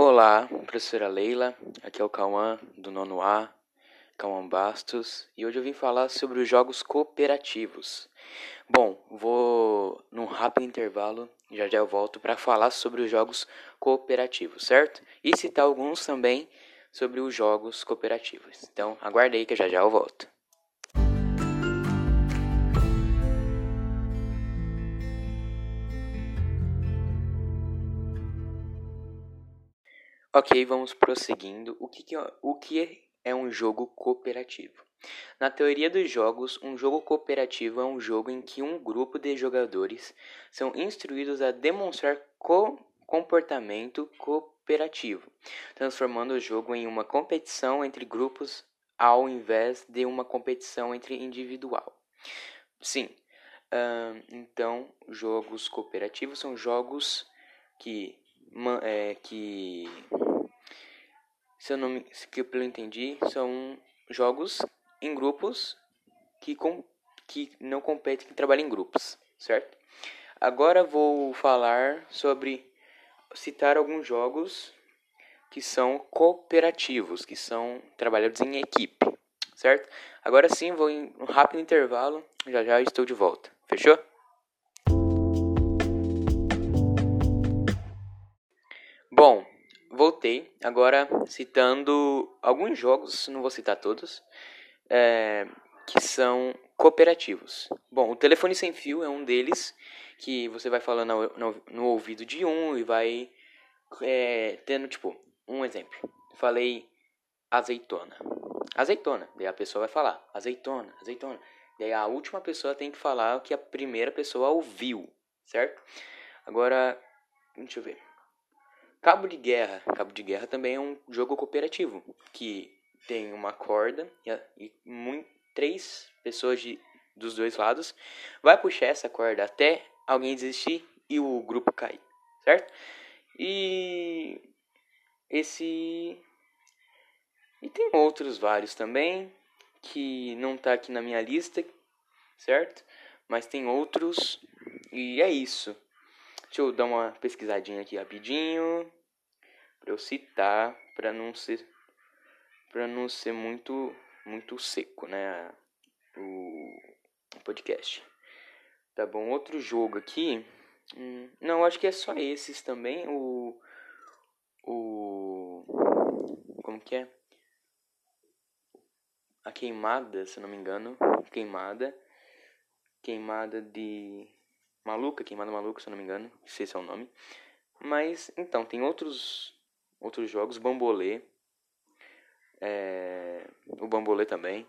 Olá, professora Leila. Aqui é o Cauã, do nono A, Cauã Bastos, e hoje eu vim falar sobre os jogos cooperativos. Bom, vou num rápido intervalo, já já eu volto para falar sobre os jogos cooperativos, certo? E citar alguns também sobre os jogos cooperativos. Então, aguarde aí que já já eu volto. Ok, vamos prosseguindo. O que, que, é, o que é um jogo cooperativo? Na teoria dos jogos, um jogo cooperativo é um jogo em que um grupo de jogadores são instruídos a demonstrar co comportamento cooperativo, transformando o jogo em uma competição entre grupos ao invés de uma competição entre individual. Sim, uh, então jogos cooperativos são jogos que é, que se eu não me, que eu entendi são jogos em grupos que com, que não competem que trabalham em grupos certo? Agora vou falar sobre citar alguns jogos que são cooperativos que são trabalhados em equipe certo? Agora sim vou em um rápido intervalo já já estou de volta fechou? Bom, voltei agora citando alguns jogos, não vou citar todos, é, que são cooperativos. Bom, o telefone sem fio é um deles que você vai falando no, no, no ouvido de um e vai é, tendo tipo um exemplo. Falei azeitona, azeitona. Daí a pessoa vai falar azeitona, azeitona. Daí a última pessoa tem que falar o que a primeira pessoa ouviu, certo? Agora, deixa eu ver. Cabo de Guerra. Cabo de Guerra também é um jogo cooperativo que tem uma corda e, e três pessoas de, dos dois lados vai puxar essa corda até alguém desistir e o grupo cair, certo? E esse e tem outros vários também que não tá aqui na minha lista, certo? Mas tem outros e é isso. Deixa eu dar uma pesquisadinha aqui rapidinho para eu citar, para não ser para não ser muito muito seco, né, o, podcast. Tá bom, outro jogo aqui. Hum, não, acho que é só esses também. O o como que é? A queimada, se não me engano, queimada, queimada de Maluca, Queimada Maluca, se eu não me engano, se esse é o nome. Mas, então, tem outros outros jogos, Bambolê, é, o Bambolê também.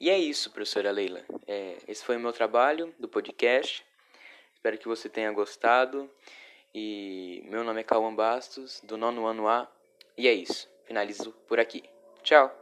E é isso, professora Leila. É, esse foi o meu trabalho do podcast. Espero que você tenha gostado. E meu nome é Cauã Bastos, do nono ano A. E é isso. Finalizo por aqui. Tchau!